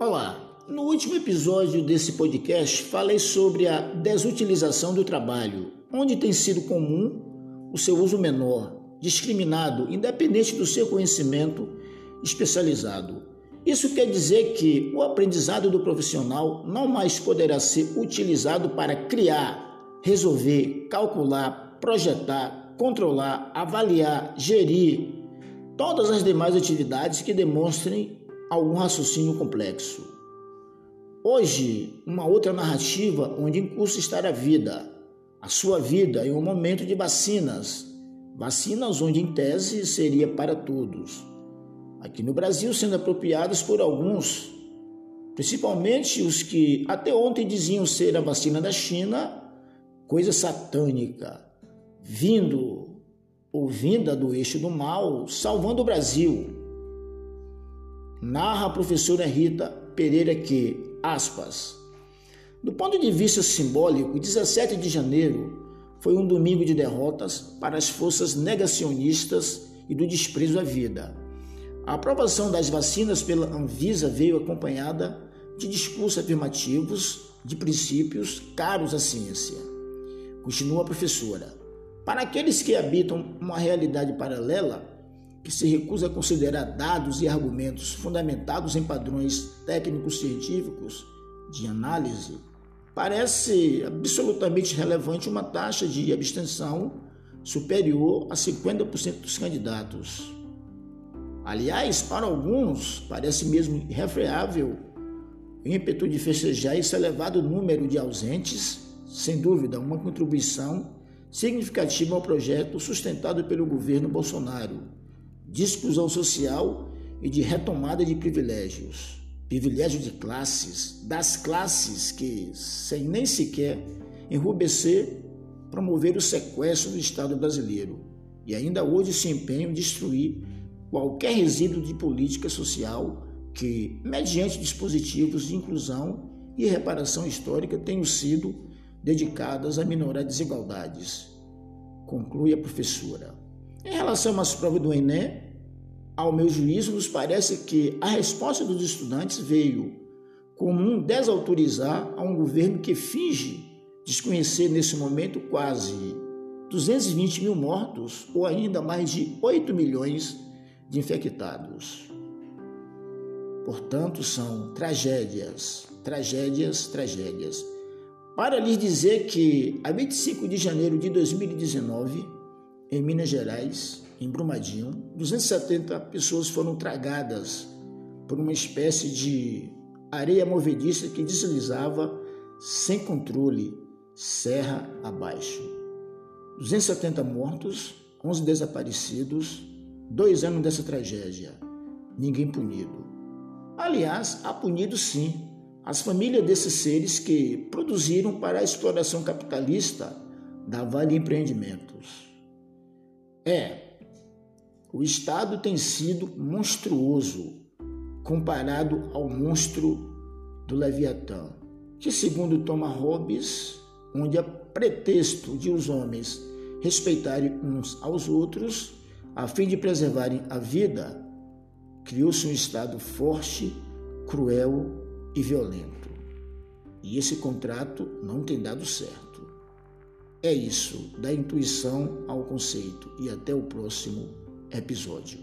Olá, no último episódio desse podcast falei sobre a desutilização do trabalho, onde tem sido comum o seu uso menor, discriminado, independente do seu conhecimento especializado. Isso quer dizer que o aprendizado do profissional não mais poderá ser utilizado para criar, resolver, calcular, projetar, controlar, avaliar, gerir todas as demais atividades que demonstrem algum raciocínio complexo. Hoje, uma outra narrativa onde em curso está a vida, a sua vida em um momento de vacinas, vacinas onde em tese seria para todos. Aqui no Brasil sendo apropriadas por alguns, principalmente os que até ontem diziam ser a vacina da China, coisa satânica, vindo ou vinda do eixo do mal, salvando o Brasil narra a professora Rita Pereira que, aspas, do ponto de vista simbólico, 17 de janeiro foi um domingo de derrotas para as forças negacionistas e do desprezo à vida. A aprovação das vacinas pela Anvisa veio acompanhada de discursos afirmativos de princípios caros à ciência. Continua a professora. Para aqueles que habitam uma realidade paralela, que se recusa a considerar dados e argumentos fundamentados em padrões técnicos científicos de análise, parece absolutamente relevante uma taxa de abstenção superior a 50% dos candidatos. Aliás, para alguns, parece mesmo irrefreável o ímpeto de festejar esse elevado número de ausentes, sem dúvida, uma contribuição significativa ao projeto sustentado pelo governo Bolsonaro de exclusão social e de retomada de privilégios. Privilégio de classes, das classes que, sem nem sequer enrubescer, promover o sequestro do Estado brasileiro e ainda hoje se empenham em destruir qualquer resíduo de política social que, mediante dispositivos de inclusão e reparação histórica, tenham sido dedicadas a minorar desigualdades. Conclui a professora. Em relação às provas do Enem, ao meu juízo, nos parece que a resposta dos estudantes veio comum desautorizar a um governo que finge desconhecer nesse momento quase 220 mil mortos ou ainda mais de 8 milhões de infectados. Portanto, são tragédias, tragédias, tragédias. Para lhes dizer que, a 25 de janeiro de 2019, em Minas Gerais, em Brumadinho, 270 pessoas foram tragadas por uma espécie de areia movediça que deslizava sem controle, serra abaixo. 270 mortos, 11 desaparecidos, dois anos dessa tragédia, ninguém punido. Aliás, há punido sim as famílias desses seres que produziram para a exploração capitalista da Vale Empreendimentos. É, o Estado tem sido monstruoso comparado ao monstro do Leviatã, que, segundo Thomas Hobbes, onde a pretexto de os homens respeitarem uns aos outros, a fim de preservarem a vida, criou-se um Estado forte, cruel e violento. E esse contrato não tem dado certo. É isso, da intuição ao conceito. E até o próximo episódio.